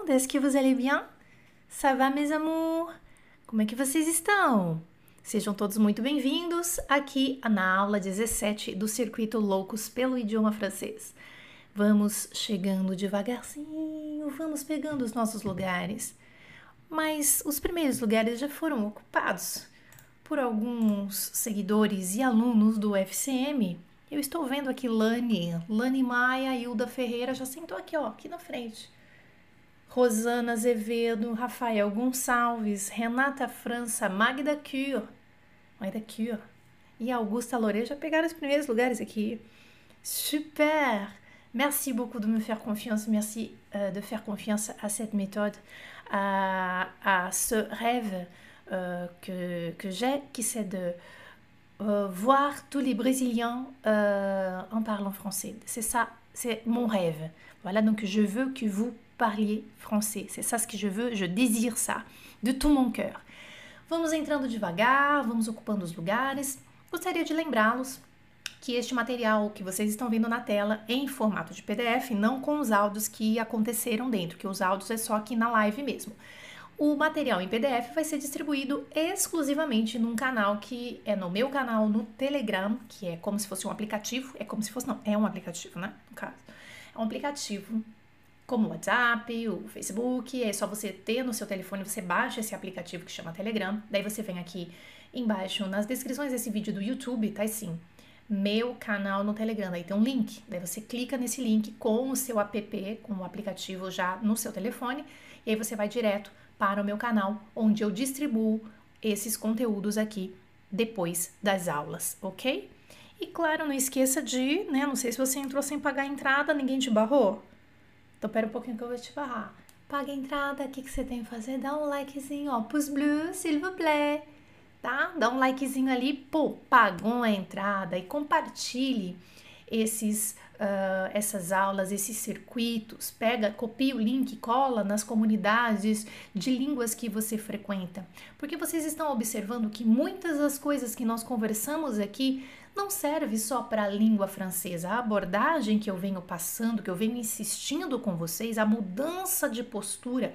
monde, est-ce que vous allez bien? Ça va, mes amours? Como é que vocês estão? Sejam todos muito bem-vindos aqui na aula 17 do Circuito Loucos pelo Idioma Francês. Vamos chegando devagarzinho, vamos pegando os nossos lugares. Mas os primeiros lugares já foram ocupados por alguns seguidores e alunos do FCM. Eu estou vendo aqui Lani, Lani Maia, Hilda Ferreira já sentou aqui, ó, aqui na frente. Rosana Azevedo, Rafael Gonçalves, Renata França, Magda Cure, Magda Cure e Augusta Lore já pegaram os primeiros lugares aqui. Super! Merci beaucoup de me faire confiance, merci euh, de faire confiance à cette méthode, à, ce rêve euh, que, j'ai, qui c'est de euh, voir tous les Brésiliens en parlant français. C'est ça, c'est mon rêve. Voilà, donc je veux que vous parliez français. C'est ça ce que je veux, je désire ça, de tout mon cœur. Vamos entrando devagar, vamos ocupando os lugares. Gostaria de lembrá-los que este material que vocês estão vendo na tela em formato de PDF, não com os áudios que aconteceram dentro, que os áudios é só aqui na live mesmo. O material em PDF vai ser distribuído exclusivamente num canal que é no meu canal no Telegram, que é como se fosse um aplicativo, é como se fosse, não, é um aplicativo, né? No caso, é um aplicativo como o WhatsApp, o Facebook, é só você ter no seu telefone, você baixa esse aplicativo que chama Telegram, daí você vem aqui embaixo nas descrições desse vídeo do YouTube, tá assim, meu canal no Telegram, aí tem um link, daí você clica nesse link com o seu app, com o aplicativo já no seu telefone, e aí você vai direto para o meu canal, onde eu distribuo esses conteúdos aqui depois das aulas, ok? E claro, não esqueça de, né? Não sei se você entrou sem pagar a entrada, ninguém te barrou. Então, pera um pouquinho que eu vou te barrar. Paga a entrada, o que, que você tem que fazer? Dá um likezinho, ó, pros blues, s'il vous plaît, tá? Dá um likezinho ali, pô, pagou a entrada e compartilhe esses, uh, essas aulas, esses circuitos. Pega, copia o link, cola nas comunidades de línguas que você frequenta. Porque vocês estão observando que muitas das coisas que nós conversamos aqui não serve só para a língua francesa. A abordagem que eu venho passando, que eu venho insistindo com vocês, a mudança de postura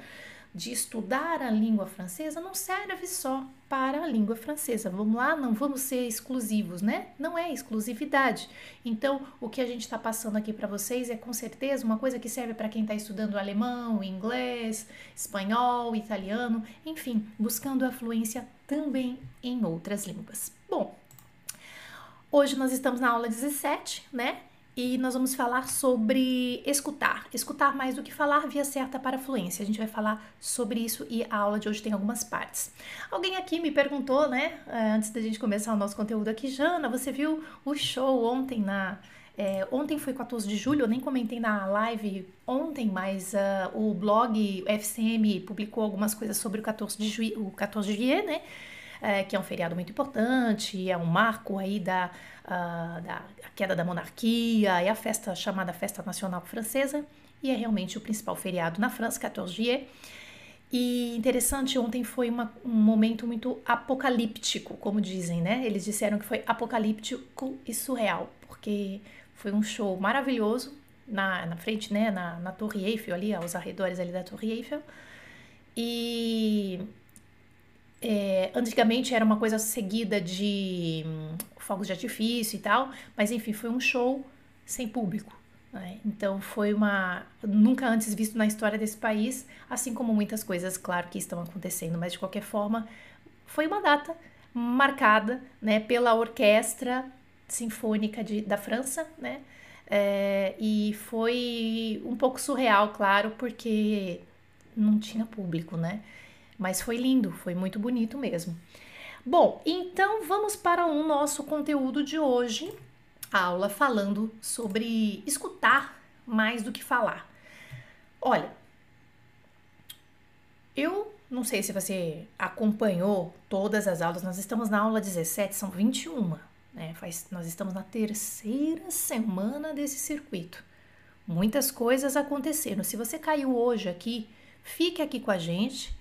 de estudar a língua francesa não serve só para a língua francesa. Vamos lá, não vamos ser exclusivos, né? Não é exclusividade. Então, o que a gente está passando aqui para vocês é com certeza uma coisa que serve para quem está estudando alemão, inglês, espanhol, italiano, enfim, buscando a fluência também em outras línguas. Bom, Hoje nós estamos na aula 17, né? E nós vamos falar sobre escutar. Escutar mais do que falar via certa para fluência. A gente vai falar sobre isso e a aula de hoje tem algumas partes. Alguém aqui me perguntou, né, eh, antes da gente começar o nosso conteúdo aqui, Jana, você viu o show ontem na. É, ontem foi 14 de julho, eu nem comentei na live ontem, mas uh, o blog FCM publicou algumas coisas sobre o 14 de, ju o 14 de né? É, que é um feriado muito importante, é um marco aí da, uh, da queda da monarquia, é a festa chamada Festa Nacional Francesa, e é realmente o principal feriado na França, 14 juillet. E interessante, ontem foi uma, um momento muito apocalíptico, como dizem, né? Eles disseram que foi apocalíptico e surreal, porque foi um show maravilhoso na, na frente, né? Na, na Torre Eiffel, ali, aos arredores ali da Torre Eiffel. E é, antigamente era uma coisa seguida de hum, fogos de artifício e tal, mas enfim, foi um show sem público. Né? Então foi uma. nunca antes visto na história desse país, assim como muitas coisas, claro, que estão acontecendo, mas de qualquer forma, foi uma data marcada né, pela Orquestra Sinfônica de, da França, né? É, e foi um pouco surreal, claro, porque não tinha público, né? Mas foi lindo, foi muito bonito mesmo. Bom, então vamos para o nosso conteúdo de hoje, a aula falando sobre escutar mais do que falar. Olha, eu não sei se você acompanhou todas as aulas, nós estamos na aula 17, são 21, né? Faz, nós estamos na terceira semana desse circuito. Muitas coisas aconteceram. Se você caiu hoje aqui, fique aqui com a gente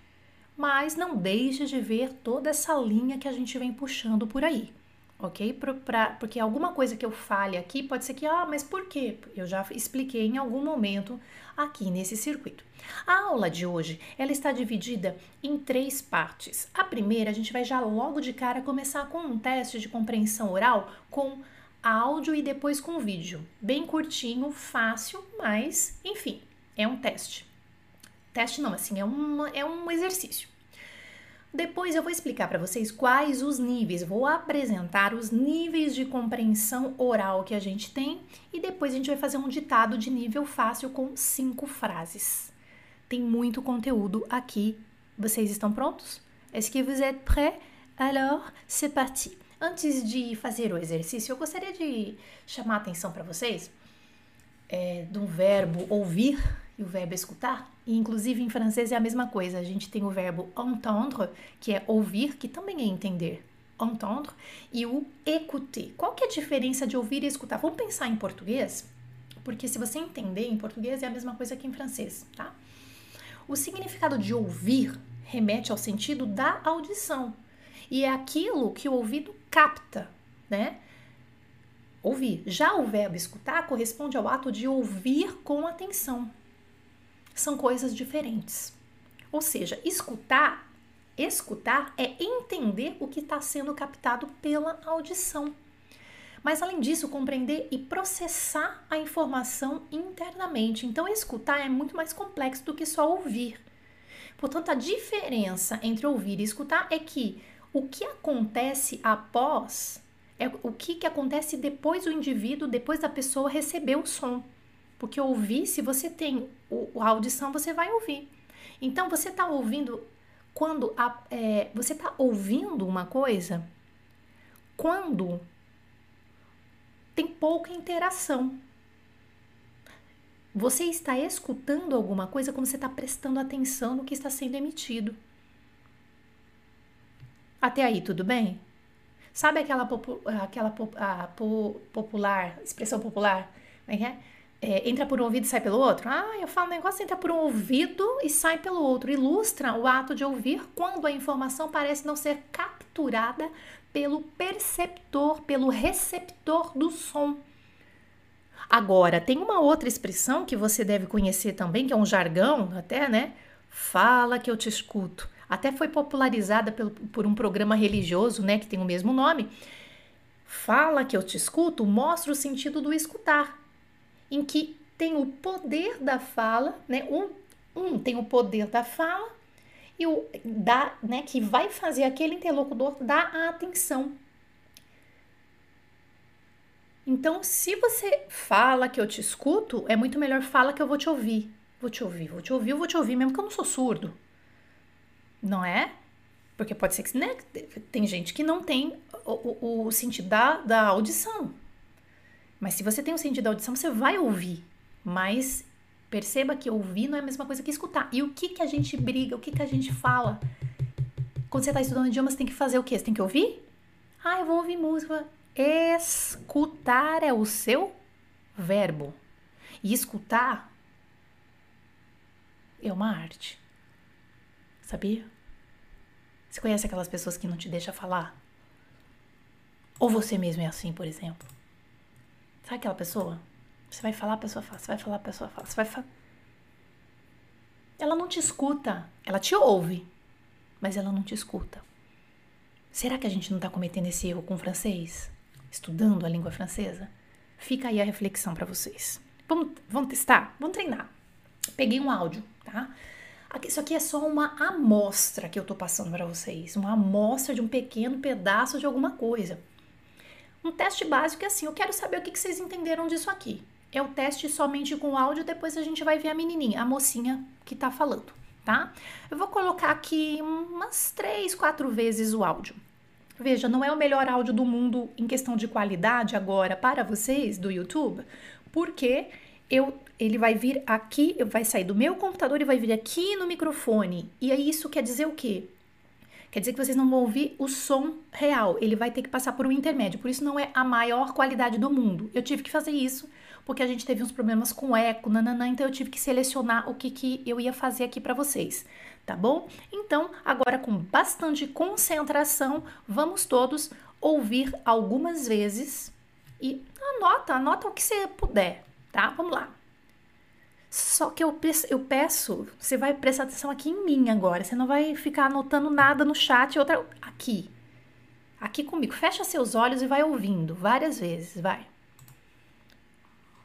mas não deixe de ver toda essa linha que a gente vem puxando por aí, ok? Pra, pra, porque alguma coisa que eu fale aqui pode ser que, ah, mas por quê? Eu já expliquei em algum momento aqui nesse circuito. A aula de hoje, ela está dividida em três partes. A primeira, a gente vai já logo de cara começar com um teste de compreensão oral com áudio e depois com vídeo. Bem curtinho, fácil, mas, enfim, é um teste. Teste não, assim, é, uma, é um exercício. Depois eu vou explicar para vocês quais os níveis, vou apresentar os níveis de compreensão oral que a gente tem e depois a gente vai fazer um ditado de nível fácil com cinco frases. Tem muito conteúdo aqui. Vocês estão prontos? Est-ce que vous êtes prêts? Alors, c'est parti. Antes de fazer o exercício, eu gostaria de chamar a atenção para vocês é, do verbo ouvir e o verbo escutar. E inclusive em francês é a mesma coisa. A gente tem o verbo entendre, que é ouvir, que também é entender. Entendre e o écouter. Qual que é a diferença de ouvir e escutar? Vamos pensar em português, porque se você entender em português é a mesma coisa que em francês, tá? O significado de ouvir remete ao sentido da audição e é aquilo que o ouvido capta, né? Ouvir. Já o verbo escutar corresponde ao ato de ouvir com atenção são coisas diferentes. Ou seja, escutar, escutar é entender o que está sendo captado pela audição. Mas além disso, compreender e processar a informação internamente. Então, escutar é muito mais complexo do que só ouvir. Portanto, a diferença entre ouvir e escutar é que o que acontece após é o que, que acontece depois do indivíduo, depois da pessoa receber o som. Porque ouvir, se você tem a audição, você vai ouvir. Então, você está ouvindo quando a, é, você está ouvindo uma coisa quando tem pouca interação. Você está escutando alguma coisa quando você está prestando atenção no que está sendo emitido. Até aí, tudo bem? Sabe aquela, aquela a, popular, expressão popular? Como é que é? É, entra por um ouvido e sai pelo outro? Ah, eu falo um negócio, entra por um ouvido e sai pelo outro. Ilustra o ato de ouvir quando a informação parece não ser capturada pelo perceptor, pelo receptor do som. Agora, tem uma outra expressão que você deve conhecer também, que é um jargão, até, né? Fala que eu te escuto. Até foi popularizada pelo, por um programa religioso, né, que tem o mesmo nome. Fala que eu te escuto mostra o sentido do escutar em que tem o poder da fala, né? Um, um tem o poder da fala e o da, né, que vai fazer aquele interlocutor dar a atenção. Então, se você fala que eu te escuto, é muito melhor fala que eu vou te ouvir. Vou te ouvir, vou te ouvir, vou te ouvir, mesmo que eu não sou surdo. Não é? Porque pode ser que né, tem gente que não tem o, o, o sentido da, da audição. Mas se você tem um sentido da audição, você vai ouvir. Mas perceba que ouvir não é a mesma coisa que escutar. E o que, que a gente briga, o que, que a gente fala? Quando você está estudando idioma, você tem que fazer o quê? Você tem que ouvir? Ah, eu vou ouvir música. Escutar é o seu verbo. E escutar é uma arte. Sabia? Você conhece aquelas pessoas que não te deixam falar? Ou você mesmo é assim, por exemplo? Sabe aquela pessoa? Você vai falar, a pessoa fala. Você vai falar, a pessoa fala. Você vai falar. Ela não te escuta. Ela te ouve, mas ela não te escuta. Será que a gente não está cometendo esse erro com o francês? Estudando a língua francesa? Fica aí a reflexão para vocês. Vamos, vamos testar? Vamos treinar. Peguei um áudio, tá? Isso aqui é só uma amostra que eu tô passando para vocês. Uma amostra de um pequeno pedaço de alguma coisa. Um teste básico é assim: eu quero saber o que vocês entenderam disso aqui. É o teste somente com áudio, depois a gente vai ver a menininha, a mocinha que tá falando, tá? Eu vou colocar aqui umas três, quatro vezes o áudio. Veja, não é o melhor áudio do mundo em questão de qualidade agora para vocês do YouTube, porque eu, ele vai vir aqui, vai sair do meu computador e vai vir aqui no microfone. E aí isso quer dizer o quê? Quer dizer que vocês não vão ouvir o som real, ele vai ter que passar por um intermédio. Por isso não é a maior qualidade do mundo. Eu tive que fazer isso porque a gente teve uns problemas com eco, nananã, então eu tive que selecionar o que, que eu ia fazer aqui para vocês, tá bom? Então, agora com bastante concentração, vamos todos ouvir algumas vezes e anota, anota o que você puder, tá? Vamos lá. Só que eu peço, eu peço, você vai prestar atenção aqui em mim agora. Você não vai ficar anotando nada no chat, outra aqui. Aqui comigo. Fecha seus olhos e vai ouvindo várias vezes, vai.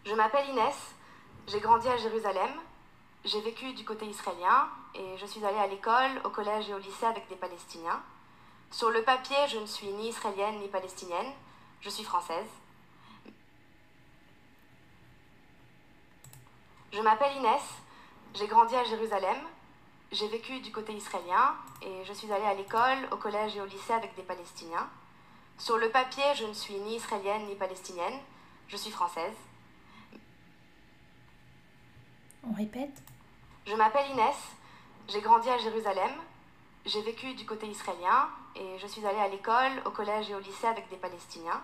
Je m'appelle Inès, j'ai grandi à Jérusalem, j'ai vécu du côté israélien et je suis allée à l'école, au collège et au lycée avec des Palestiniens. Sur le papier, je ne suis ni israélienne ni palestinienne, je suis française. Je m'appelle Inès, j'ai grandi à Jérusalem, j'ai vécu du côté israélien et je suis allée à l'école, au collège et au lycée avec des Palestiniens. Sur le papier, je ne suis ni israélienne ni palestinienne, je suis française. On répète? Je m'appelle Inès, j'ai grandi à Jérusalem, j'ai vécu du côté israélien et je suis allée à l'école, au collège et au lycée avec des Palestiniens.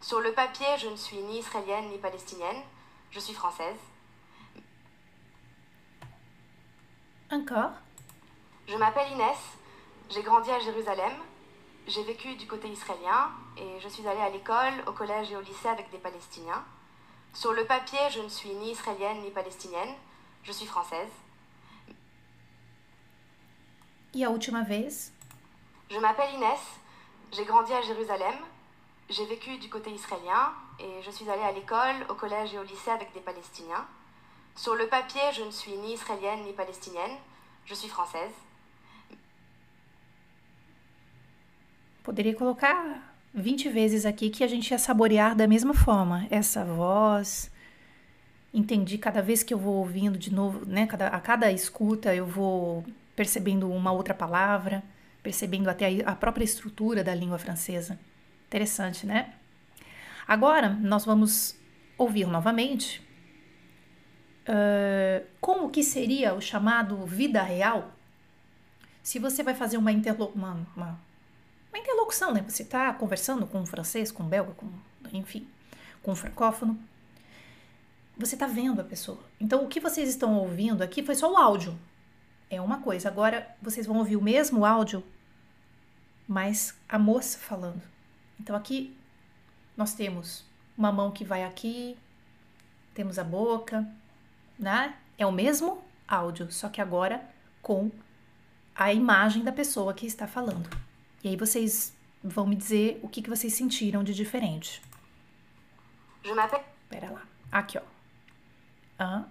Sur le papier, je ne suis ni israélienne ni palestinienne, je suis française. Encore. Je m'appelle Inès, j'ai grandi à Jérusalem, j'ai vécu du côté israélien et je suis allée à l'école, au collège et au lycée avec des Palestiniens. Sur le papier, je ne suis ni israélienne ni palestinienne, je suis française. E a última vez. Je m'appelle Inès, j'ai grandi à Jérusalem, j'ai vécu du côté israélien et je suis allée à l'école, au collège et au lycée avec des Palestiniens. Sur le papier, je ne suis ni israélienne ni palestinienne, je suis française. Poderia colocar 20 vezes aqui que a gente ia saborear da mesma forma essa voz. Entendi cada vez que eu vou ouvindo de novo, né? Cada, a cada escuta eu vou percebendo uma outra palavra, percebendo até a própria estrutura da língua francesa. Interessante, né? Agora nós vamos ouvir novamente como que seria o chamado vida real se você vai fazer uma, interlo uma, uma, uma interlocução, né? Você está conversando com um francês, com um belga, com, enfim, com um francófono. Você está vendo a pessoa. Então, o que vocês estão ouvindo aqui foi só o áudio. É uma coisa. Agora, vocês vão ouvir o mesmo áudio, mas a moça falando. Então, aqui nós temos uma mão que vai aqui, temos a boca, né? É o mesmo áudio, só que agora com a imagem da pessoa que está falando. E aí vocês vão me dizer o que, que vocês sentiram de diferente. Je m'appelle. Pera lá. Aqui, ó. Un,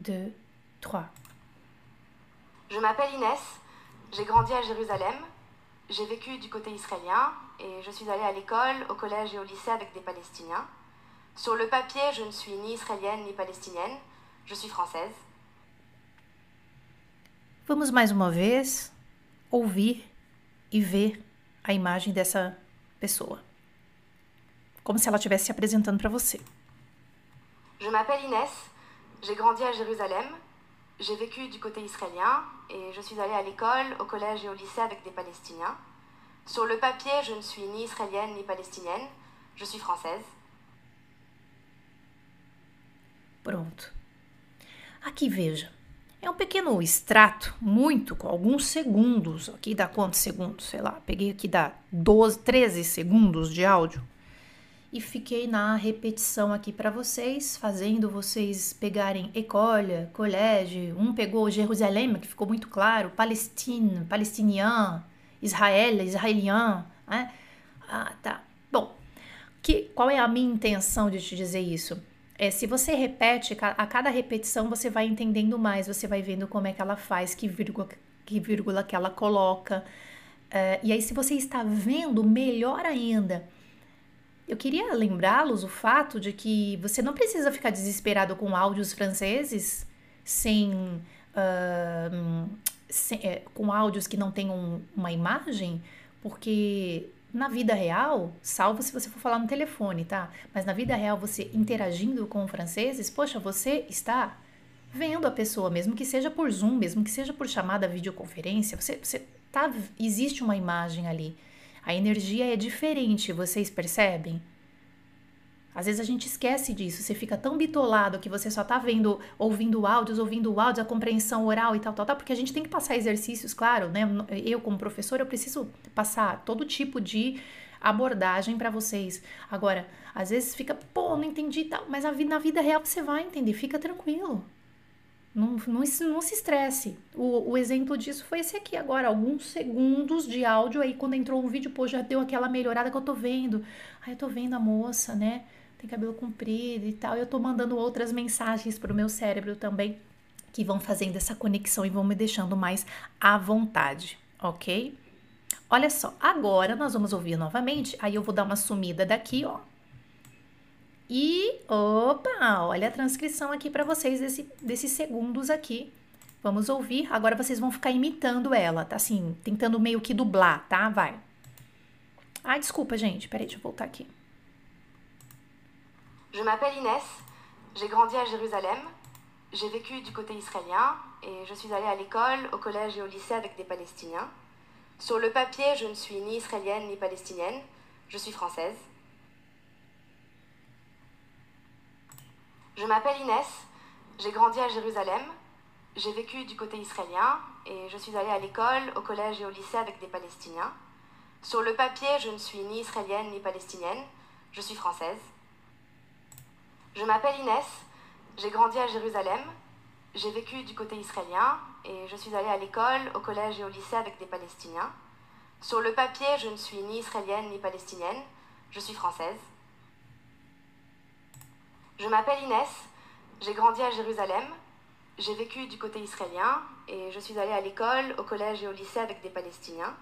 deux, trois. Je m'appelle Inès, j'ai grandi à Jérusalem, j'ai vécu du côté israélien et je suis allée à l'école, au collège et au lycée avec des Palestiniens. Sur le papier, je ne suis ni israélienne ni palestinienne, je suis française. Vamos mais uma vez ouvir e ver a imagem dessa pessoa. Como se ela estivesse se apresentando para você. Je m'appelle Inès, j'ai grandi à Jérusalem, j'ai vécu du côté israélien et je suis allée à l'école, au collège et au lycée avec des Palestiniens. Sur le papier, je ne suis ni israélienne ni palestinienne, je suis française. Pronto. Aqui veja. É um pequeno extrato, muito, com alguns segundos. Aqui dá quantos segundos? Sei lá, peguei aqui dá 12, 13 segundos de áudio. E fiquei na repetição aqui para vocês, fazendo vocês pegarem école, colégio. Um pegou Jerusalém, que ficou muito claro, Palestina, palestinian, Israel, israelian, né? Ah, tá. Bom, que, qual é a minha intenção de te dizer isso? É, se você repete, a cada repetição você vai entendendo mais, você vai vendo como é que ela faz, que vírgula que, vírgula que ela coloca. É, e aí, se você está vendo, melhor ainda. Eu queria lembrá-los o fato de que você não precisa ficar desesperado com áudios franceses sem, uh, sem é, com áudios que não tenham uma imagem, porque na vida real, salvo se você for falar no telefone, tá? Mas na vida real, você interagindo com franceses, poxa, você está vendo a pessoa, mesmo que seja por Zoom, mesmo que seja por chamada videoconferência, você, você tá, existe uma imagem ali. A energia é diferente, vocês percebem? Às vezes a gente esquece disso, você fica tão bitolado que você só tá vendo, ouvindo áudios, ouvindo áudios, a compreensão oral e tal, tal, tal, porque a gente tem que passar exercícios, claro, né? Eu, como professor, eu preciso passar todo tipo de abordagem para vocês. Agora, às vezes fica, pô, não entendi e tal, mas na vida real você vai entender, fica tranquilo. Não, não, não se estresse. O, o, exemplo disso foi esse aqui agora, alguns segundos de áudio aí quando entrou um vídeo, pô, já deu aquela melhorada que eu tô vendo. Aí eu tô vendo a moça, né? Tem cabelo comprido e tal. Eu tô mandando outras mensagens pro meu cérebro também que vão fazendo essa conexão e vão me deixando mais à vontade, ok? Olha só, agora nós vamos ouvir novamente, aí eu vou dar uma sumida daqui, ó. E, opa, olha a transcrição aqui para vocês desse, desses segundos aqui. Vamos ouvir, agora vocês vão ficar imitando ela, tá assim, tentando meio que dublar, tá? Vai. Ah, desculpa, gente, peraí, deixa eu voltar aqui. Je m'appelle Inès, j'ai grandi à Jérusalem, J'ai vécu du côté israélien et je suis allée à l'école, au collège et au lycée avec des Palestiniens. Sur le papier, je ne suis ni israélienne ni palestinienne, je suis française. Je m'appelle Inès, j'ai grandi à Jérusalem, j'ai vécu du côté israélien et je suis allée à l'école, au collège et au lycée avec des Palestiniens. Sur le papier, je ne suis ni israélienne ni palestinienne, je suis française. Je m'appelle Inès, j'ai grandi à Jérusalem, j'ai vécu du côté israélien et je suis allée à l'école, au collège et au lycée avec des Palestiniens. Sur le papier, je ne suis ni israélienne ni palestinienne, je suis française. Je m'appelle Inès, j'ai grandi à Jérusalem, j'ai vécu du côté israélien et je suis allée à l'école, au collège et au lycée avec des Palestiniens.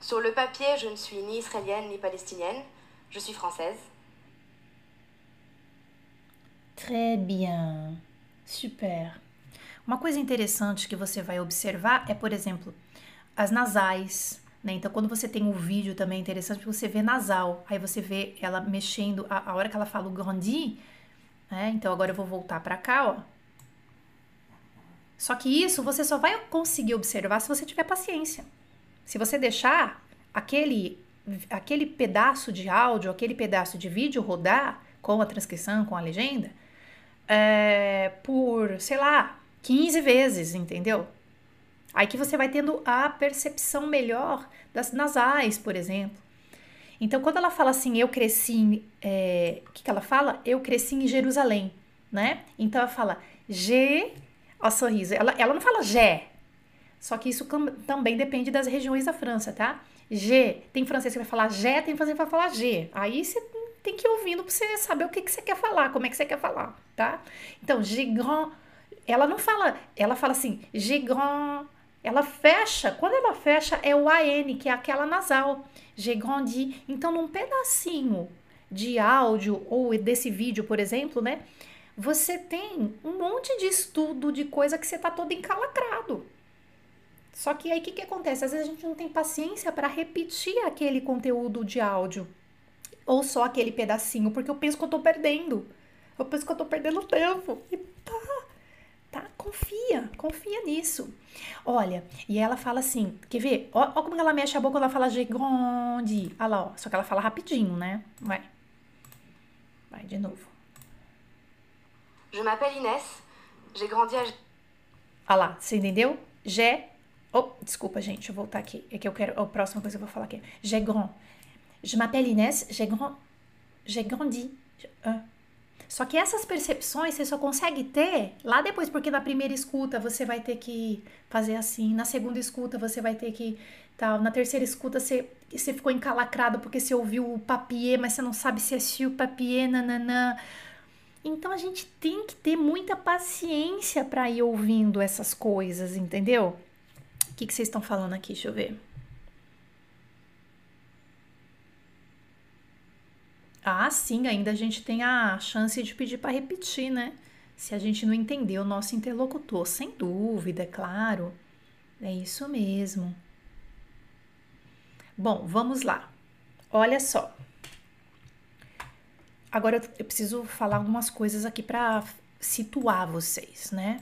Sur le papier, je ne suis ni israélienne ni palestinienne, je suis française. Très bien. Super. Uma coisa interessante que você vai observar é, por exemplo, as nasais. Né? Então, quando você tem um vídeo também é interessante, você vê nasal. Aí você vê ela mexendo, a, a hora que ela fala o grandi. Né? Então, agora eu vou voltar para cá, ó. Só que isso você só vai conseguir observar se você tiver paciência. Se você deixar aquele, aquele pedaço de áudio, aquele pedaço de vídeo rodar com a transcrição, com a legenda, é, por, sei lá, 15 vezes, entendeu? Aí que você vai tendo a percepção melhor das nasais, por exemplo. Então, quando ela fala assim, eu cresci, é, o que, que ela fala? Eu cresci em Jerusalém, né? Então, ela fala G, ó, sorriso. Ela, ela não fala G, só que isso também depende das regiões da França, tá? G, tem francês que vai falar G, tem francês que vai falar G. Aí você tem que ir ouvindo para você saber o que, que você quer falar, como é que você quer falar, tá? Então, gigrand, ela não fala, ela fala assim, gigrand, ela fecha, quando ela fecha é o AN, que é aquela nasal, j'ai grandi. Então, num pedacinho de áudio ou desse vídeo, por exemplo, né? Você tem um monte de estudo de coisa que você tá todo encalacrado. Só que aí o que, que acontece? Às vezes a gente não tem paciência para repetir aquele conteúdo de áudio ou só aquele pedacinho, porque eu penso que eu tô perdendo. Eu penso que eu tô perdendo tempo. E tá, tá, confia, confia nisso. Olha, e ela fala assim, quer ver? Olha como ela mexe a boca quando ela fala gigonde. Olha lá, ó, só que ela fala rapidinho, né? Vai. Vai de novo. Je m'appelle Inès, j'ai grandi à... Olha lá, você entendeu? J'ai... Oh, desculpa, gente, deixa eu voltar aqui. É que eu quero... A próxima coisa que eu vou falar aqui. J'ai grand. Je m'appelle Inès, j'ai grand, grandi. Só que essas percepções você só consegue ter lá depois, porque na primeira escuta você vai ter que fazer assim, na segunda escuta você vai ter que tal, na terceira escuta você, você ficou encalacrado porque você ouviu o papier, mas você não sabe se é o papier, nananã. Então a gente tem que ter muita paciência para ir ouvindo essas coisas, entendeu? O que, que vocês estão falando aqui? Deixa eu ver. Ah, sim, ainda a gente tem a chance de pedir para repetir, né? Se a gente não entender o nosso interlocutor, sem dúvida, é claro. É isso mesmo. Bom, vamos lá. Olha só. Agora eu preciso falar algumas coisas aqui para situar vocês, né?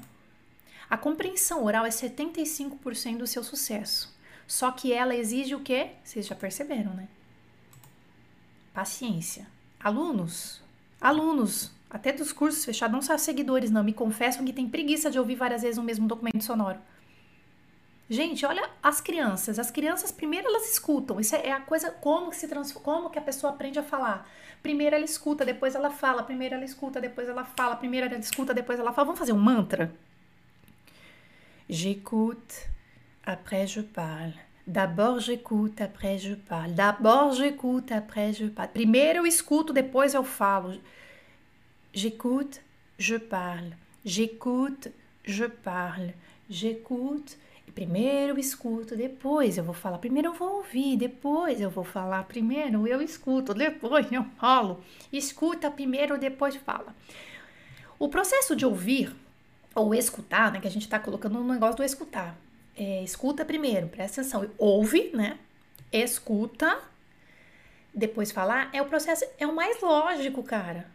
A compreensão oral é 75% do seu sucesso. Só que ela exige o quê? Vocês já perceberam, né? Paciência. Alunos, alunos, até dos cursos fechados, não só seguidores, não, me confessam que tem preguiça de ouvir várias vezes o mesmo documento sonoro. Gente, olha as crianças. As crianças primeiro elas escutam. Isso é a coisa como que se transforma, como que a pessoa aprende a falar. Primeiro ela escuta, depois ela fala. Primeiro ela escuta, depois ela fala. Primeiro ela escuta, depois ela fala. Vamos fazer um mantra? J'écoute, après je parle. D'abord j'écoute, après je parle. D'abord j'écoute, après je parle. Primeiro eu escuto, depois eu falo. J'écoute, je parle. J'écoute, je parle. J'écoute. Primeiro eu escuto, depois eu vou falar. Primeiro eu vou ouvir, depois eu vou falar. Primeiro eu escuto, depois eu falo. Escuta primeiro, depois fala. O processo de ouvir ou escutar, né, que a gente está colocando no negócio do escutar. É, escuta primeiro, presta atenção, ouve, né? Escuta, depois falar, é o processo, é o mais lógico, cara.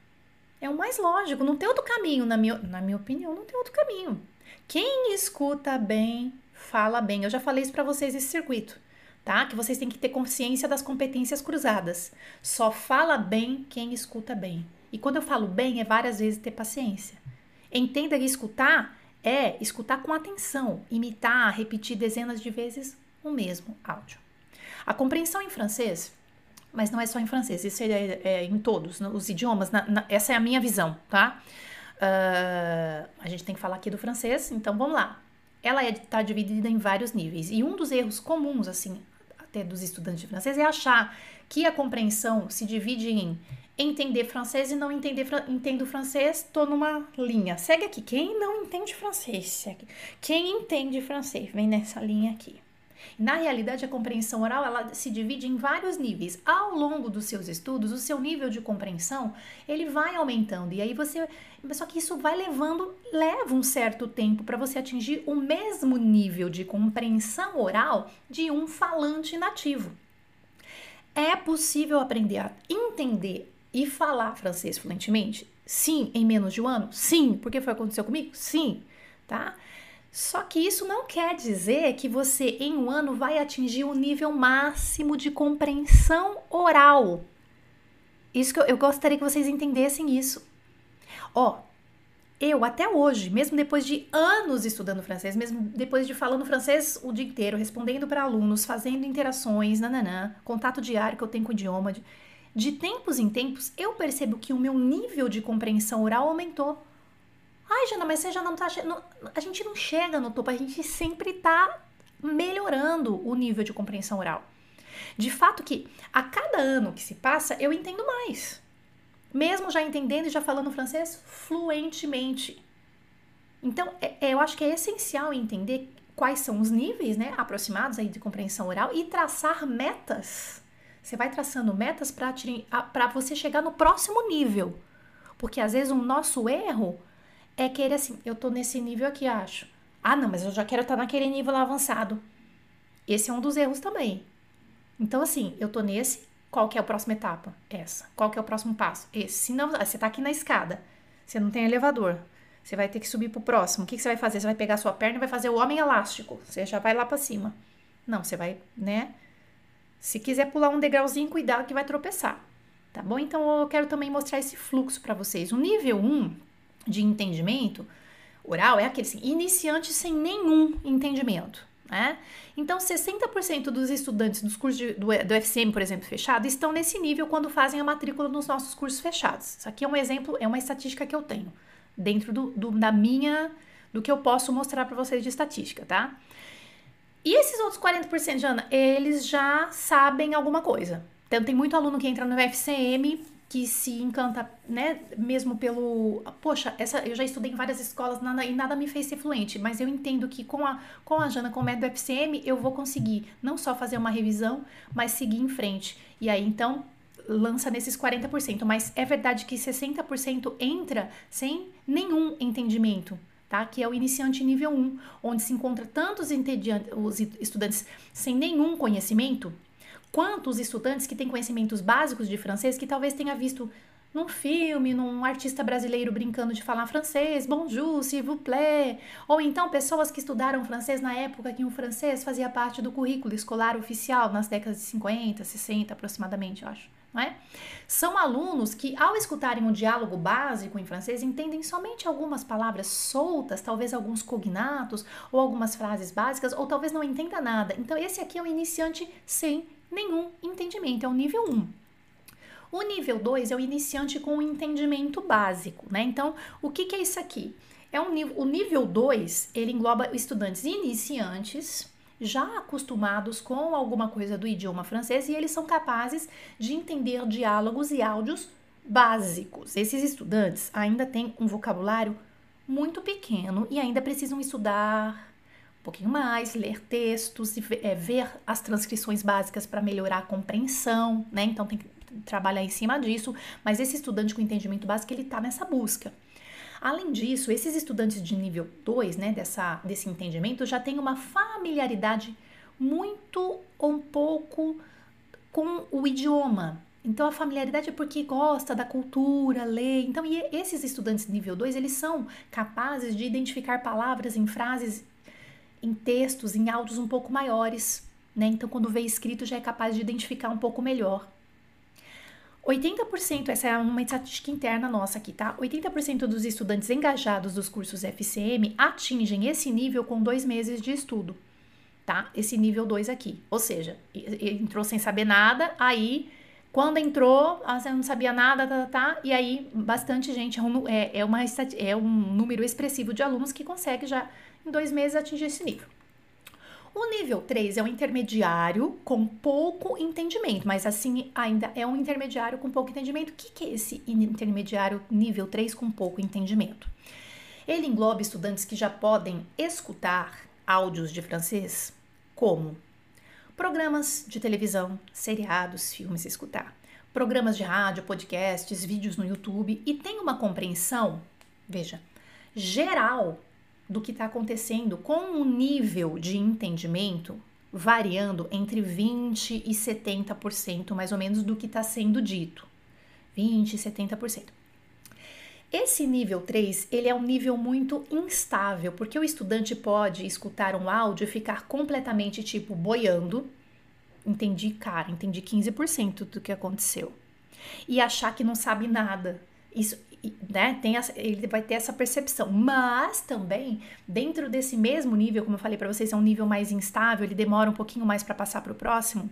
É o mais lógico, não tem outro caminho, na minha, na minha opinião, não tem outro caminho. Quem escuta bem, fala bem. Eu já falei isso para vocês esse circuito, tá? Que vocês têm que ter consciência das competências cruzadas. Só fala bem quem escuta bem. E quando eu falo bem, é várias vezes ter paciência. Entenda que escutar é escutar com atenção, imitar, repetir dezenas de vezes o mesmo áudio. A compreensão em francês, mas não é só em francês, isso é, é em todos os idiomas, na, na, essa é a minha visão, tá? Uh, a gente tem que falar aqui do francês, então vamos lá. Ela está é, dividida em vários níveis, e um dos erros comuns, assim, até dos estudantes de francês, é achar que a compreensão se divide em entender francês e não entender entendo francês, tô numa linha. Segue aqui. Quem não entende francês, segue. Quem entende francês, vem nessa linha aqui. Na realidade, a compreensão oral ela se divide em vários níveis. Ao longo dos seus estudos, o seu nível de compreensão ele vai aumentando e aí você, só que isso vai levando, leva um certo tempo para você atingir o mesmo nível de compreensão oral de um falante nativo. É possível aprender a entender e falar francês fluentemente? Sim, em menos de um ano? Sim, porque foi aconteceu comigo? Sim, tá? Só que isso não quer dizer que você em um ano vai atingir o nível máximo de compreensão oral. Isso que eu, eu gostaria que vocês entendessem isso. Ó, eu até hoje, mesmo depois de anos estudando francês, mesmo depois de falando francês o dia inteiro, respondendo para alunos, fazendo interações, nananã, contato diário que eu tenho com o idioma, de tempos em tempos, eu percebo que o meu nível de compreensão oral aumentou. Ai, Jana, mas você já não tá. A gente não chega no topo, a gente sempre tá melhorando o nível de compreensão oral. De fato que a cada ano que se passa, eu entendo mais. Mesmo já entendendo e já falando francês fluentemente. Então, é, é eu acho que é essencial entender quais são os níveis né, aproximados aí de compreensão oral e traçar metas você vai traçando metas para você chegar no próximo nível. Porque às vezes o nosso erro é querer assim, eu tô nesse nível aqui, acho. Ah, não, mas eu já quero estar tá naquele nível avançado. Esse é um dos erros também. Então, assim, eu tô nesse, qual que é a próxima etapa? Essa. Qual que é o próximo passo? Esse. Se não, você tá aqui na escada, você não tem elevador, você vai ter que subir pro próximo. O que, que você vai fazer? Você vai pegar sua perna e vai fazer o homem elástico. Você já vai lá para cima. Não, você vai, né? Se quiser pular um degrauzinho, cuidado que vai tropeçar. Tá bom? Então eu quero também mostrar esse fluxo para vocês. O nível 1 de entendimento oral é aquele assim, iniciante sem nenhum entendimento. Né? Então, 60% dos estudantes dos cursos de, do, do FCM, por exemplo, fechado, estão nesse nível quando fazem a matrícula nos nossos cursos fechados. Isso aqui é um exemplo, é uma estatística que eu tenho dentro do, do da minha, do que eu posso mostrar para vocês de estatística, tá? E esses outros 40%, Jana, eles já sabem alguma coisa. Então, tem muito aluno que entra no FCM que se encanta, né, mesmo pelo, poxa, essa eu já estudei em várias escolas nada, e nada me fez ser fluente, mas eu entendo que com a com a Jana com o método FCM eu vou conseguir não só fazer uma revisão, mas seguir em frente. E aí então lança nesses 40%, mas é verdade que 60% entra sem nenhum entendimento tá? Que é o iniciante nível 1, onde se encontra tanto os, os estudantes sem nenhum conhecimento, quanto os estudantes que têm conhecimentos básicos de francês que talvez tenha visto num filme, num artista brasileiro brincando de falar francês, bonjour, s'il vous plaît. Ou então pessoas que estudaram francês na época que o francês fazia parte do currículo escolar oficial, nas décadas de 50, 60 aproximadamente, eu acho. Não é? São alunos que, ao escutarem um diálogo básico em francês, entendem somente algumas palavras soltas, talvez alguns cognatos ou algumas frases básicas, ou talvez não entenda nada. Então, esse aqui é o iniciante sem nenhum entendimento, é o nível 1. O nível 2 é o iniciante com o entendimento básico, né? Então, o que, que é isso aqui? É um o nível 2, ele engloba estudantes iniciantes, já acostumados com alguma coisa do idioma francês e eles são capazes de entender diálogos e áudios básicos. Esses estudantes ainda têm um vocabulário muito pequeno e ainda precisam estudar um pouquinho mais, ler textos e é, ver as transcrições básicas para melhorar a compreensão, né? Então tem que trabalhar em cima disso, mas esse estudante com entendimento básico, ele está nessa busca. Além disso, esses estudantes de nível 2, né, dessa, desse entendimento, já têm uma familiaridade muito um pouco com o idioma. Então, a familiaridade é porque gosta da cultura, lê. Então, e esses estudantes de nível 2, eles são capazes de identificar palavras em frases, em textos, em áudios um pouco maiores. Né? Então, quando vê escrito, já é capaz de identificar um pouco melhor. 80%, essa é uma estatística interna nossa aqui, tá? 80% dos estudantes engajados dos cursos FCM atingem esse nível com dois meses de estudo, tá? Esse nível 2 aqui. Ou seja, entrou sem saber nada, aí quando entrou, ah, não sabia nada, tá, tá, tá, e aí bastante gente, é, é, é, uma, é um número expressivo de alunos que consegue já em dois meses atingir esse nível. O nível 3 é um intermediário com pouco entendimento, mas assim ainda é um intermediário com pouco entendimento. O que, que é esse intermediário nível 3 com pouco entendimento? Ele engloba estudantes que já podem escutar áudios de francês, como programas de televisão, seriados, filmes, escutar, programas de rádio, podcasts, vídeos no YouTube e tem uma compreensão, veja, geral do que está acontecendo com um nível de entendimento variando entre 20 e 70% mais ou menos do que está sendo dito. 20 e 70%. Esse nível 3, ele é um nível muito instável, porque o estudante pode escutar um áudio e ficar completamente tipo boiando. Entendi, cara, entendi 15% do que aconteceu. E achar que não sabe nada. Isso, né, tem essa, ele vai ter essa percepção. Mas também, dentro desse mesmo nível, como eu falei para vocês, é um nível mais instável, ele demora um pouquinho mais para passar para o próximo.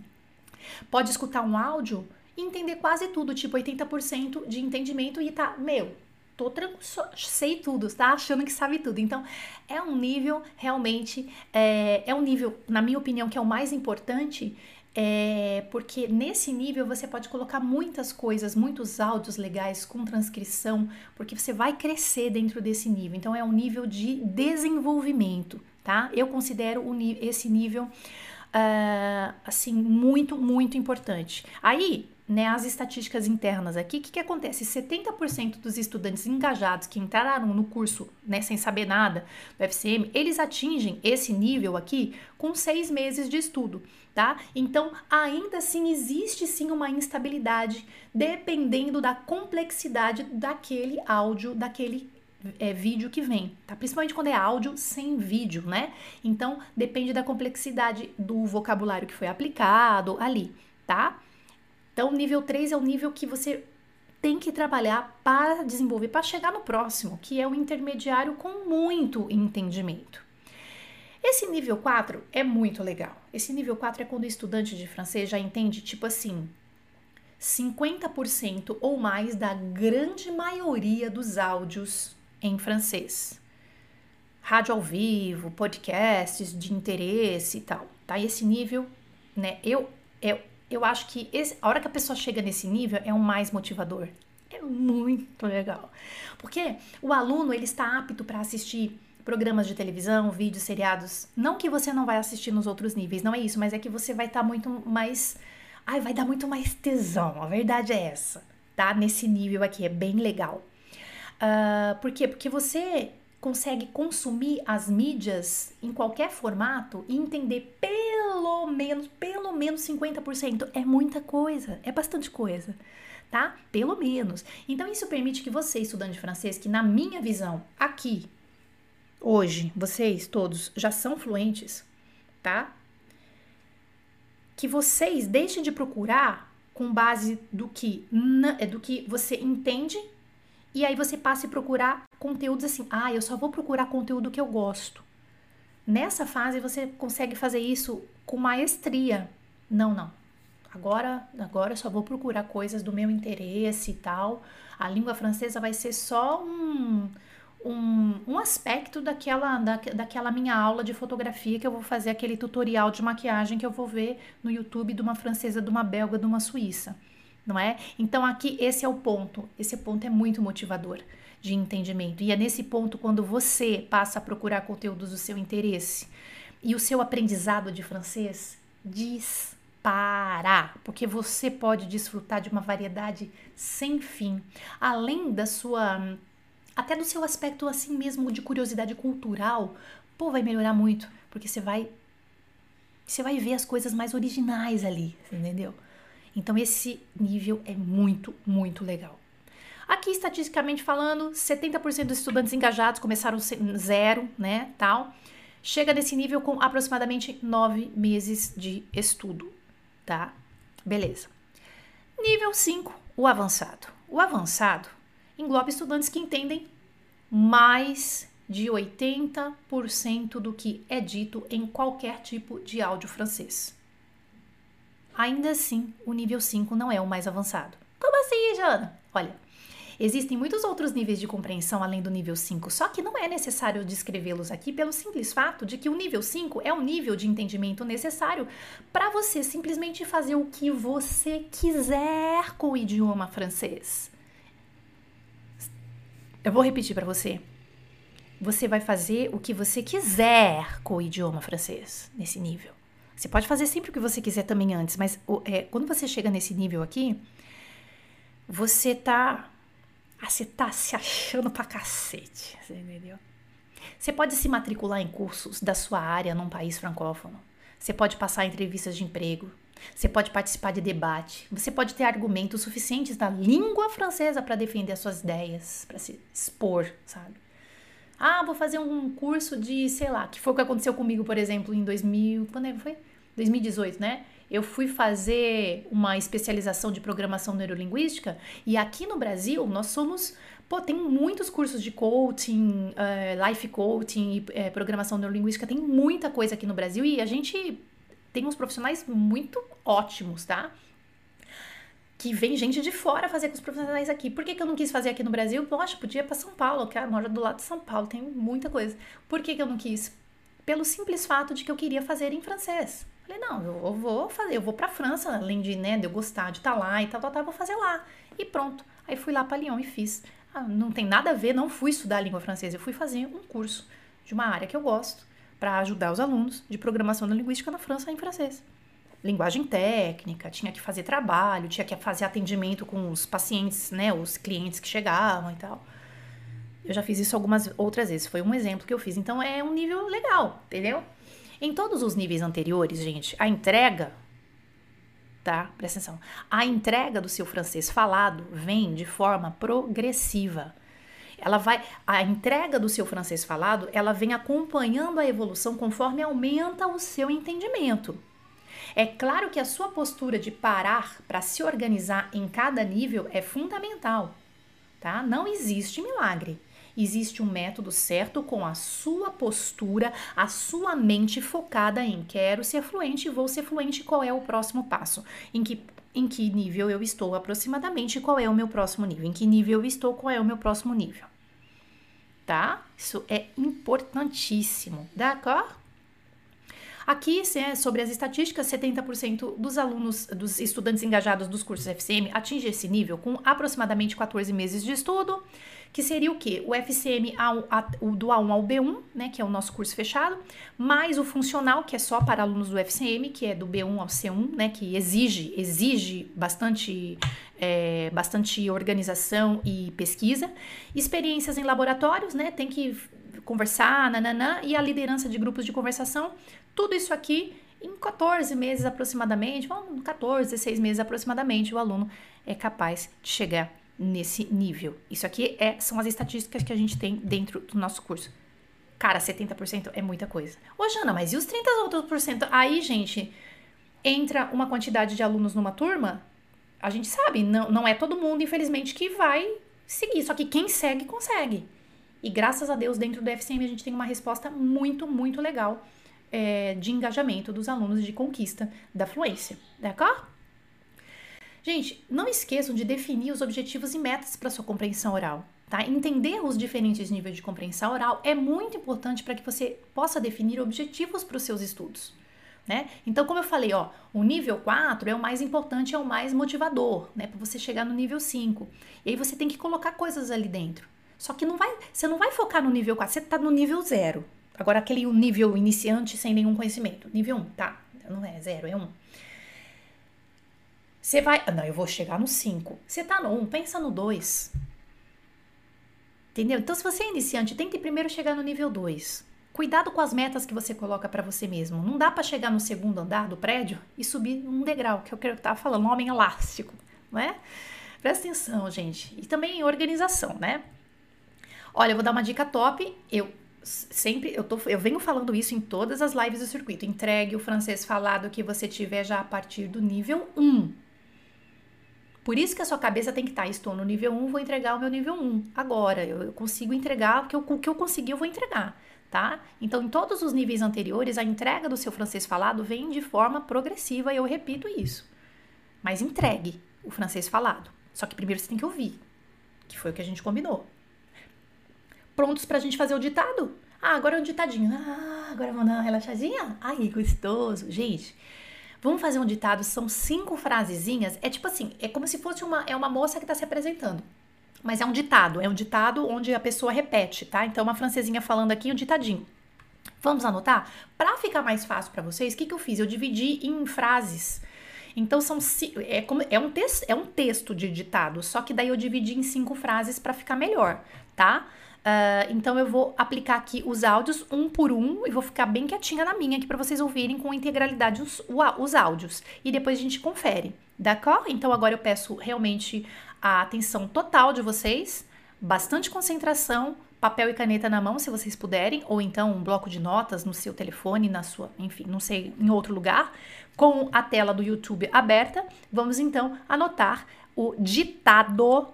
Pode escutar um áudio e entender quase tudo, tipo 80% de entendimento e tá, meu, tô tranquilo, sei tudo, tá achando que sabe tudo. Então, é um nível realmente, é, é um nível, na minha opinião, que é o mais importante é, porque nesse nível você pode colocar muitas coisas, muitos áudios legais com transcrição, porque você vai crescer dentro desse nível. Então é um nível de desenvolvimento, tá? Eu considero esse nível uh, assim muito, muito importante. Aí né, as estatísticas internas aqui, o que, que acontece? 70% dos estudantes engajados que entraram no curso né, sem saber nada do FCM, eles atingem esse nível aqui com seis meses de estudo, tá? Então, ainda assim, existe sim uma instabilidade dependendo da complexidade daquele áudio, daquele é, vídeo que vem, tá? Principalmente quando é áudio sem vídeo, né? Então, depende da complexidade do vocabulário que foi aplicado ali, tá? Então, nível 3 é o nível que você tem que trabalhar para desenvolver, para chegar no próximo, que é o intermediário com muito entendimento. Esse nível 4 é muito legal. Esse nível 4 é quando o estudante de francês já entende, tipo assim, 50% ou mais da grande maioria dos áudios em francês. Rádio ao vivo, podcasts de interesse e tal, tá? esse nível, né? Eu, eu eu acho que esse, a hora que a pessoa chega nesse nível é o mais motivador. É muito legal. Porque o aluno ele está apto para assistir programas de televisão, vídeos, seriados. Não que você não vai assistir nos outros níveis, não é isso, mas é que você vai estar tá muito mais. Ai, vai dar muito mais tesão. A verdade é essa, tá? Nesse nível aqui, é bem legal. Uh, por quê? Porque você consegue consumir as mídias em qualquer formato e entender pelo menos, pelo menos 50%. É muita coisa, é bastante coisa, tá? Pelo menos. Então, isso permite que você, estudante de francês, que na minha visão, aqui, hoje, vocês todos já são fluentes, tá? Que vocês deixem de procurar com base do que, do que você entende e aí você passa a procurar conteúdos assim. Ah, eu só vou procurar conteúdo que eu gosto. Nessa fase você consegue fazer isso com maestria. Não, não. Agora, agora eu só vou procurar coisas do meu interesse e tal. A língua francesa vai ser só um, um, um aspecto daquela, da, daquela minha aula de fotografia que eu vou fazer aquele tutorial de maquiagem que eu vou ver no YouTube de uma francesa, de uma belga, de uma suíça, não é? Então aqui esse é o ponto. Esse ponto é muito motivador de entendimento. E é nesse ponto quando você passa a procurar conteúdos do seu interesse e o seu aprendizado de francês dispara, porque você pode desfrutar de uma variedade sem fim, além da sua até do seu aspecto assim mesmo de curiosidade cultural, pô, vai melhorar muito, porque você vai você vai ver as coisas mais originais ali, entendeu? Então esse nível é muito, muito legal. Aqui, estatisticamente falando, 70% dos estudantes engajados começaram zero, né, tal. Chega nesse nível com aproximadamente nove meses de estudo, tá? Beleza. Nível 5, o avançado. O avançado engloba estudantes que entendem mais de 80% do que é dito em qualquer tipo de áudio francês. Ainda assim, o nível 5 não é o mais avançado. Como assim, Jana? Olha, Existem muitos outros níveis de compreensão além do nível 5, só que não é necessário descrevê-los aqui pelo simples fato de que o nível 5 é o nível de entendimento necessário para você simplesmente fazer o que você quiser com o idioma francês. Eu vou repetir para você. Você vai fazer o que você quiser com o idioma francês nesse nível. Você pode fazer sempre o que você quiser também antes, mas é, quando você chega nesse nível aqui, você tá ah, você tá se achando pra cacete, você entendeu? Você pode se matricular em cursos da sua área num país francófono. Você pode passar entrevistas de emprego. Você pode participar de debate. Você pode ter argumentos suficientes na língua francesa para defender as suas ideias, para se expor, sabe? Ah, vou fazer um curso de, sei lá, que foi o que aconteceu comigo, por exemplo, em 2000, quando é foi? 2018, né? eu fui fazer uma especialização de programação neurolinguística e aqui no Brasil nós somos Pô, tem muitos cursos de coaching, uh, life coaching e uh, programação neurolinguística, tem muita coisa aqui no Brasil e a gente tem uns profissionais muito ótimos, tá? Que vem gente de fora fazer com os profissionais aqui. Por que, que eu não quis fazer aqui no Brasil? Poxa, podia ir pra São Paulo, que mora do lado de São Paulo, tem muita coisa. Por que, que eu não quis? Pelo simples fato de que eu queria fazer em francês. Falei, não, eu vou fazer, eu vou pra França, além de, né, de eu gostar de estar tá lá e tal, tal, tal, vou fazer lá. E pronto. Aí fui lá para Lyon e fiz. Ah, não tem nada a ver, não fui estudar língua francesa, eu fui fazer um curso de uma área que eu gosto para ajudar os alunos de programação da linguística na França em francês. Linguagem técnica, tinha que fazer trabalho, tinha que fazer atendimento com os pacientes, né, os clientes que chegavam e tal. Eu já fiz isso algumas outras vezes, foi um exemplo que eu fiz. Então é um nível legal, entendeu? Em todos os níveis anteriores, gente, a entrega, tá? Presta atenção. A entrega do seu francês falado vem de forma progressiva. Ela vai, a entrega do seu francês falado, ela vem acompanhando a evolução conforme aumenta o seu entendimento. É claro que a sua postura de parar para se organizar em cada nível é fundamental, tá? Não existe milagre. Existe um método certo com a sua postura, a sua mente focada em quero ser fluente, vou ser fluente, qual é o próximo passo? Em que em que nível eu estou aproximadamente, qual é o meu próximo nível? Em que nível eu estou, qual é o meu próximo nível? Tá? Isso é importantíssimo, d'accord? Aqui, sobre as estatísticas, 70% dos alunos, dos estudantes engajados dos cursos FCM atinge esse nível com aproximadamente 14 meses de estudo que seria o quê? O FCM o do A1 ao B1, né, que é o nosso curso fechado, mais o funcional, que é só para alunos do FCM, que é do B1 ao C1, né, que exige, exige bastante, é, bastante organização e pesquisa, experiências em laboratórios, né, tem que conversar, nananã, e a liderança de grupos de conversação, tudo isso aqui Em 14 meses aproximadamente, vamos, 14, 16 meses aproximadamente, o aluno é capaz de chegar nesse nível. Isso aqui é, são as estatísticas que a gente tem dentro do nosso curso. Cara, 70% é muita coisa. Ô, Jana, mas e os 30 outros por cento? Aí, gente, entra uma quantidade de alunos numa turma, a gente sabe, não, não é todo mundo, infelizmente, que vai seguir. Só que quem segue, consegue. E graças a Deus, dentro do FCM, a gente tem uma resposta muito, muito legal é, de engajamento dos alunos de conquista da fluência. D'accord? Gente, não esqueçam de definir os objetivos e metas para sua compreensão oral. Tá? Entender os diferentes níveis de compreensão oral é muito importante para que você possa definir objetivos para os seus estudos. Né? Então, como eu falei, ó, o nível 4 é o mais importante, é o mais motivador, né? Para você chegar no nível 5. E aí você tem que colocar coisas ali dentro. Só que não vai, você não vai focar no nível 4, você está no nível 0. Agora, aquele nível iniciante sem nenhum conhecimento. Nível 1, tá? Não é 0, é 1. Você vai. Não, eu vou chegar no 5. Você tá no 1, pensa no 2. Entendeu? Então, se você é iniciante, tente primeiro chegar no nível 2. Cuidado com as metas que você coloca para você mesmo. Não dá para chegar no segundo andar do prédio e subir um degrau, que eu quero estar falando, um homem elástico, não é? Presta atenção, gente. E também organização, né? Olha, eu vou dar uma dica top. Eu sempre eu tô eu venho falando isso em todas as lives do circuito. Entregue o francês falado que você tiver já a partir do nível 1. Por isso que a sua cabeça tem que estar, tá, estou no nível 1, vou entregar o meu nível 1. Agora, eu, consigo entregar o que eu, o que eu consegui, eu vou entregar, tá? Então, em todos os níveis anteriores, a entrega do seu francês falado vem de forma progressiva, e eu repito isso. Mas entregue o francês falado. Só que primeiro você tem que ouvir, que foi o que a gente combinou. Prontos pra gente fazer o ditado? Ah, agora é o ditadinho. Ah, agora vamos dar uma relaxadinha? Ai, gostoso. Gente, Vamos fazer um ditado, são cinco frasezinhas. É tipo assim, é como se fosse uma, é uma moça que está se apresentando. Mas é um ditado, é um ditado onde a pessoa repete, tá? Então, uma francesinha falando aqui, um ditadinho. Vamos anotar? Para ficar mais fácil para vocês, o que, que eu fiz? Eu dividi em frases. Então, são é, como, é, um texto, é um texto de ditado, só que daí eu dividi em cinco frases para ficar melhor, tá? Uh, então eu vou aplicar aqui os áudios um por um e vou ficar bem quietinha na minha aqui para vocês ouvirem com integralidade os, os áudios. E depois a gente confere, d'accord? Então agora eu peço realmente a atenção total de vocês, bastante concentração, papel e caneta na mão, se vocês puderem, ou então um bloco de notas no seu telefone, na sua, enfim, não sei, em outro lugar, com a tela do YouTube aberta. Vamos então anotar o ditado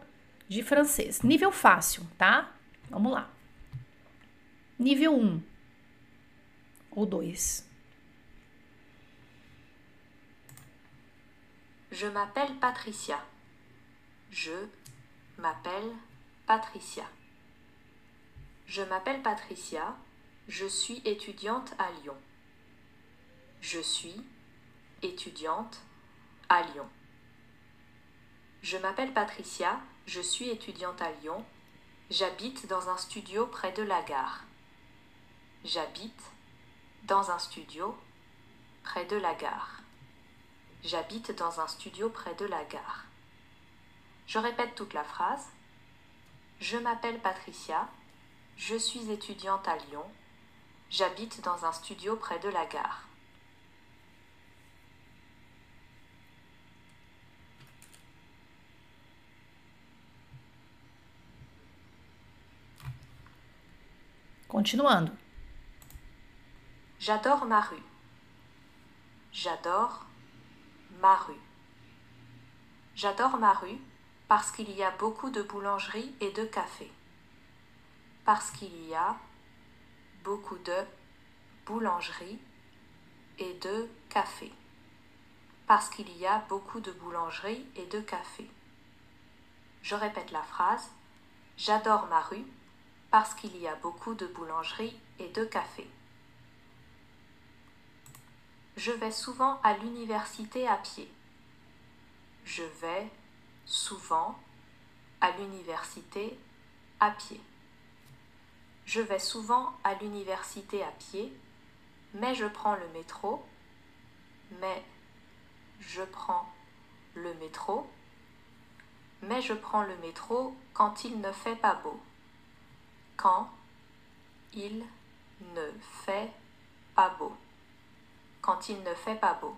de francês. Nível fácil, tá? Vamos lá. Nível 1 ou 2. Je m'appelle Patricia. Je m'appelle Patricia. Je m'appelle Patricia. Je suis étudiante à Lyon. Je suis étudiante à Lyon. Je m'appelle Patricia. Je suis étudiante à Lyon. J'habite dans un studio près de la gare. J'habite dans un studio près de la gare. J'habite dans un studio près de la gare. Je répète toute la phrase. Je m'appelle Patricia. Je suis étudiante à Lyon. J'habite dans un studio près de la gare. Continuando. J'adore ma rue. J'adore ma rue. J'adore ma rue parce qu'il y a beaucoup de boulangeries et de cafés. Parce qu'il y a beaucoup de boulangeries et de cafés. Parce qu'il y a beaucoup de boulangeries et de cafés. Je répète la phrase. J'adore ma rue parce qu'il y a beaucoup de boulangeries et de cafés. Je vais souvent à l'université à pied. Je vais souvent à l'université à pied. Je vais souvent à l'université à pied, mais je prends le métro. Mais je prends le métro. Mais je prends le métro quand il ne fait pas beau quand il ne fait pas beau. quand il ne fait pas beau.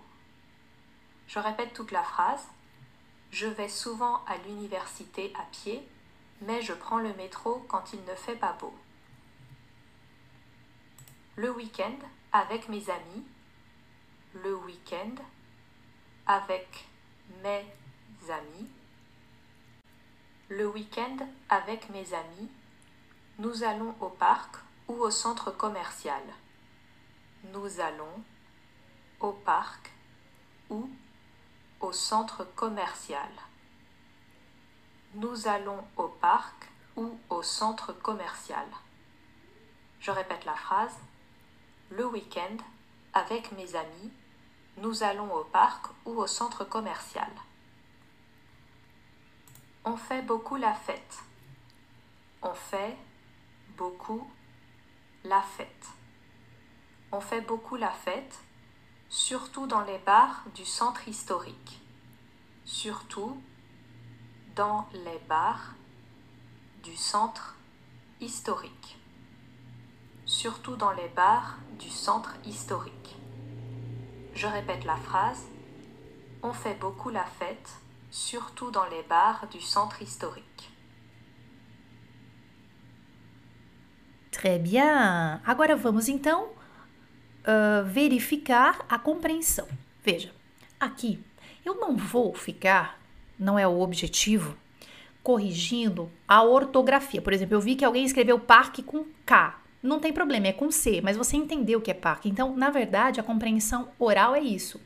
Je répète toute la phrase. Je vais souvent à l'université à pied, mais je prends le métro quand il ne fait pas beau. Le week-end avec mes amis. Le week-end avec mes amis. Le week-end avec mes amis. Nous allons au parc ou au centre commercial. Nous allons au parc ou au centre commercial. Nous allons au parc ou au centre commercial. Je répète la phrase. Le week-end, avec mes amis, nous allons au parc ou au centre commercial. On fait beaucoup la fête. On fait beaucoup la fête. On fait beaucoup la fête, surtout dans les bars du centre historique. Surtout dans les bars du centre historique. Surtout dans les bars du centre historique. Je répète la phrase. On fait beaucoup la fête, surtout dans les bars du centre historique. Très bien! Agora vamos então uh, verificar a compreensão. Veja, aqui eu não vou ficar, não é o objetivo, corrigindo a ortografia. Por exemplo, eu vi que alguém escreveu parque com K. Não tem problema, é com C, mas você entendeu o que é parque. Então, na verdade, a compreensão oral é isso.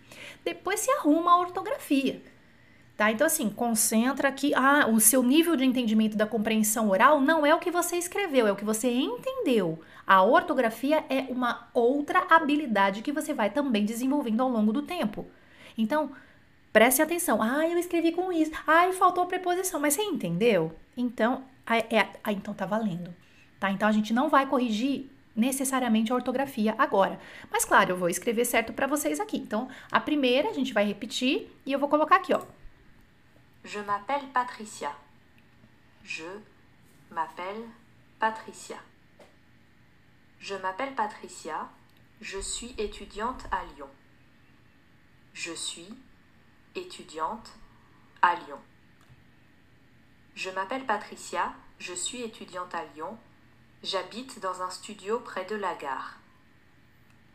Depois se arruma a ortografia. Tá? Então, assim, concentra aqui. Ah, o seu nível de entendimento da compreensão oral não é o que você escreveu, é o que você entendeu. A ortografia é uma outra habilidade que você vai também desenvolvendo ao longo do tempo. Então, preste atenção. Ah, eu escrevi com isso. Ah, faltou preposição. Mas você entendeu? Então, é, é, então tá valendo. Tá? Então, a gente não vai corrigir necessariamente a ortografia agora. Mas, claro, eu vou escrever certo para vocês aqui. Então, a primeira a gente vai repetir e eu vou colocar aqui, ó. Je m'appelle Patricia. Je m'appelle Patricia. Je m'appelle Patricia. Je suis étudiante à Lyon. Je suis étudiante à Lyon. Je m'appelle Patricia. Je suis étudiante à Lyon. J'habite dans un studio près de la gare.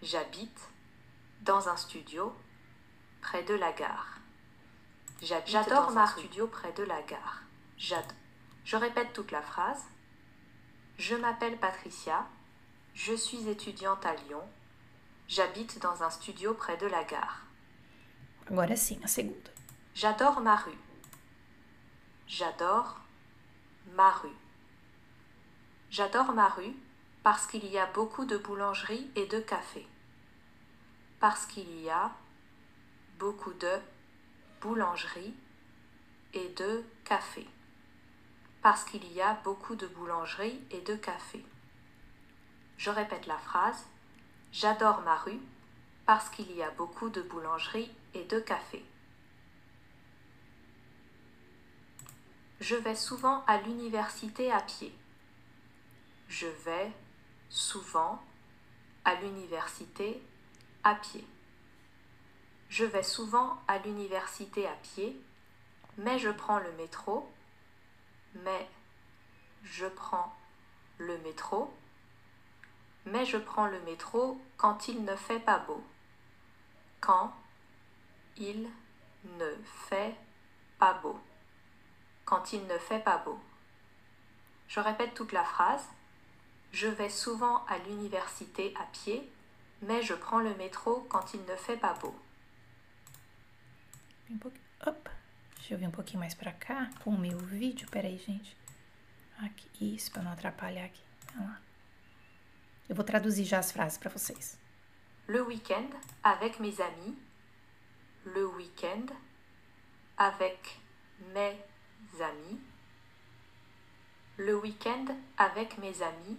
J'habite dans un studio près de la gare. J'adore ma studio près de la gare. J'adore. Je répète toute la phrase. Je m'appelle Patricia. Je suis étudiante à Lyon. J'habite dans un studio près de la gare. Agora sim, a segunda. J'adore ma rue. J'adore ma rue. J'adore ma rue parce qu'il y a beaucoup de boulangeries et de cafés. Parce qu'il y a beaucoup de boulangeries et de cafés. Parce qu'il y a beaucoup de boulangeries et de cafés. Je répète la phrase. J'adore ma rue parce qu'il y a beaucoup de boulangeries et de cafés. Je vais souvent à l'université à pied. Je vais souvent à l'université à pied. Je vais souvent à l'université à pied, mais je prends le métro. Mais je prends le métro. Mais je prends le métro quand il ne fait pas beau. Quand il ne fait pas beau. Quand il ne fait pas beau. Je répète toute la phrase. Je vais souvent à l'université à pied, mais je prends le métro quand il ne fait pas beau. Um pouquinho, opa, deixa eu vir um pouquinho mais pra cá com o meu vídeo. Peraí, gente. Aqui, isso, para não atrapalhar aqui. Vamos lá. Eu vou traduzir já as frases para vocês. Le week-end avec mes amis. Le week-end avec mes amis. Le week-end avec mes amis.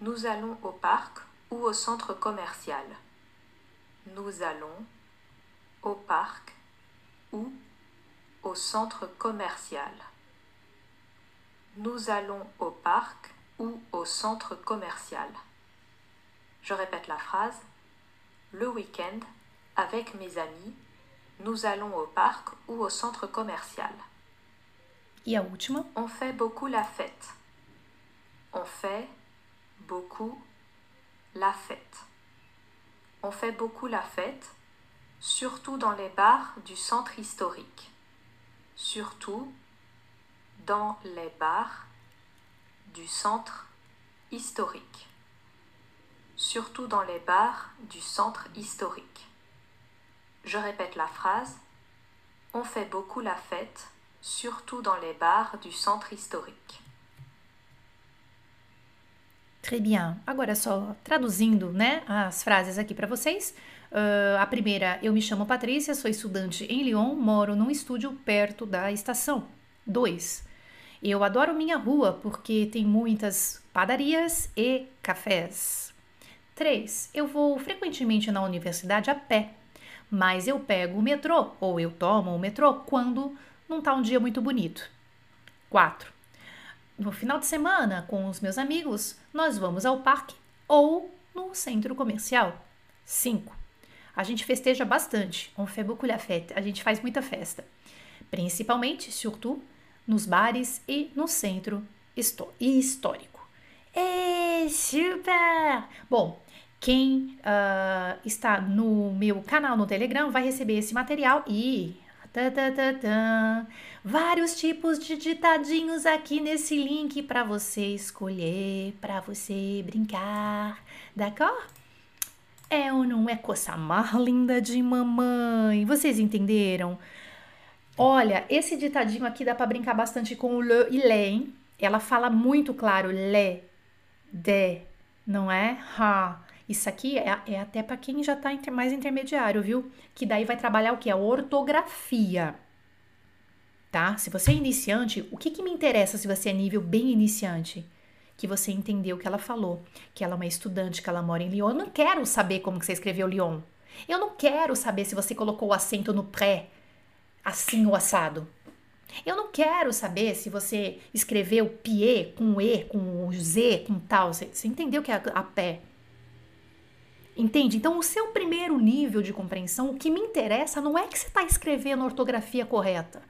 Nous allons au parc ou au centre commercial. Nous allons au parc ou au centre commercial. Nous allons au parc ou au centre commercial. Je répète la phrase. Le week-end, avec mes amis, nous allons au parc ou au centre commercial. E a última? On fait beaucoup la fête. On fait beaucoup la fête. On fait beaucoup la fête, surtout dans les bars du centre historique. Surtout dans les bars du centre historique. Surtout dans les bars du centre historique. Je répète la phrase. On fait beaucoup la fête, surtout dans les bars du centre historique. Très bien. Agora só traduzindo, né, as frases aqui para vocês. Uh, a primeira, eu me chamo Patrícia, sou estudante em Lyon, moro num estúdio perto da estação. 2. Eu adoro minha rua porque tem muitas padarias e cafés. 3. Eu vou frequentemente na universidade a pé, mas eu pego o metrô ou eu tomo o metrô quando não tá um dia muito bonito. 4 no final de semana com os meus amigos, nós vamos ao parque ou no centro comercial. 5. A gente festeja bastante. On fait beaucoup la fête. A gente faz muita festa. Principalmente, surtout, nos bares e no centro histórico. É super! Bom, quem uh, está no meu canal no Telegram vai receber esse material e Tá, tá, tá. Vários tipos de ditadinhos aqui nesse link para você escolher, para você brincar, d'accord? É ou não é coisa mais linda de mamãe? Vocês entenderam? Olha, esse ditadinho aqui dá para brincar bastante com o le e le, hein? Ela fala muito claro le, de, não é? Ha. Isso aqui é, é até para quem já está inter, mais intermediário, viu? Que daí vai trabalhar o que? A ortografia. Tá? Se você é iniciante, o que, que me interessa se você é nível bem iniciante? Que você entendeu o que ela falou, que ela é uma estudante, que ela mora em Lyon. Eu não quero saber como que você escreveu Lyon. Eu não quero saber se você colocou o acento no pré, assim o assado. Eu não quero saber se você escreveu pie com e, com z, com tal. Você, você entendeu que é a, a pé? Entende? Então, o seu primeiro nível de compreensão, o que me interessa não é que você está escrevendo a ortografia correta.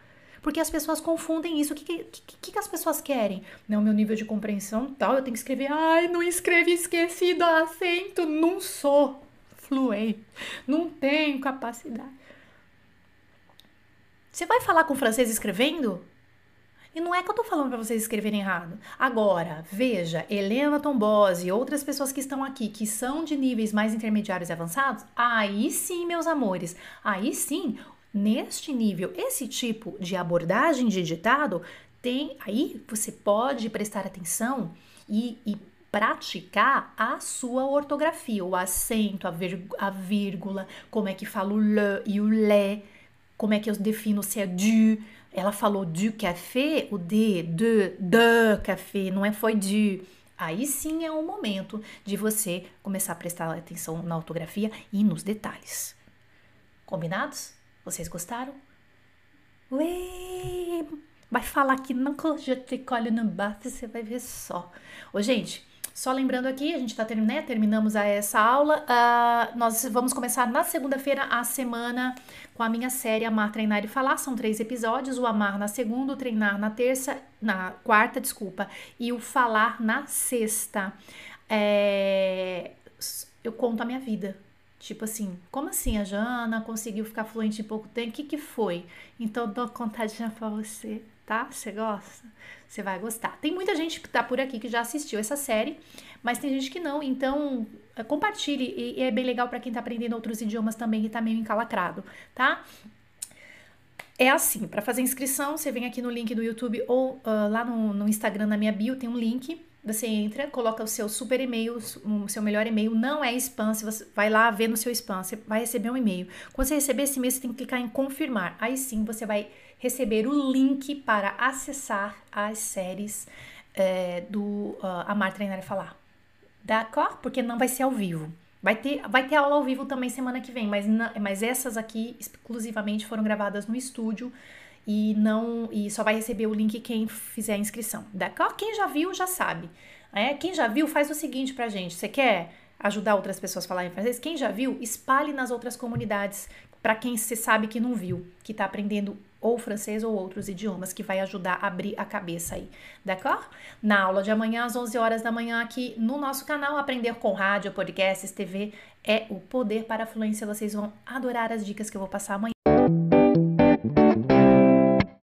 Porque as pessoas confundem isso. O que, que, que, as pessoas querem? Não, meu nível de compreensão tal, eu tenho que escrever. Ai, não escrevi esquecido acento. Não sou fluente. Não tenho capacidade. Você vai falar com francês escrevendo? E não é que eu tô falando para vocês escreverem errado. Agora, veja, Helena Tombose e outras pessoas que estão aqui, que são de níveis mais intermediários e avançados, aí sim, meus amores, aí sim, neste nível, esse tipo de abordagem de ditado tem. Aí você pode prestar atenção e, e praticar a sua ortografia, o acento, a, a vírgula, como é que fala o le e o le, como é que eu defino se é du ela falou du café, o de, de, de café, não é foi du. Aí sim é o momento de você começar a prestar atenção na ortografia e nos detalhes. Combinados? Vocês gostaram? Ué, vai falar que não eu te colho no bafo, você vai ver só. Ô, gente, só lembrando aqui, a gente está terminando, né, terminamos essa aula. Uh, nós vamos começar na segunda-feira a semana com a minha série Amar, Treinar e Falar. São três episódios: o Amar na segunda, o Treinar na terça, na quarta, desculpa, e o Falar na sexta. É, eu conto a minha vida. Tipo assim, como assim a Jana conseguiu ficar fluente em pouco tempo? O que, que foi? Então, dou contadinha pra você tá? Você gosta? Você vai gostar. Tem muita gente que tá por aqui que já assistiu essa série, mas tem gente que não. Então, é, compartilhe e, é bem legal para quem tá aprendendo outros idiomas também e tá meio encalacrado, tá? É assim, para fazer inscrição, você vem aqui no link do YouTube ou uh, lá no, no Instagram na minha bio tem um link você entra, coloca o seu super e-mail, o seu melhor e-mail, não é spam, você vai lá ver no seu spam, você vai receber um e-mail. Quando você receber esse e-mail, você tem que clicar em confirmar. Aí sim você vai receber o link para acessar as séries é, do uh, Amar Treinar e Falar. D'accord? Porque não vai ser ao vivo. Vai ter, vai ter aula ao vivo também semana que vem, mas, mas essas aqui exclusivamente foram gravadas no estúdio e não e só vai receber o link quem fizer a inscrição. Quem já viu já sabe. É, quem já viu faz o seguinte pra gente. Você quer ajudar outras pessoas a falarem francês, quem já viu, espalhe nas outras comunidades para quem se sabe que não viu, que está aprendendo ou francês ou outros idiomas, que vai ajudar a abrir a cabeça aí, d'accord? Na aula de amanhã, às 11 horas da manhã, aqui no nosso canal, Aprender com Rádio, Podcasts, TV, é o poder para a fluência. Vocês vão adorar as dicas que eu vou passar amanhã.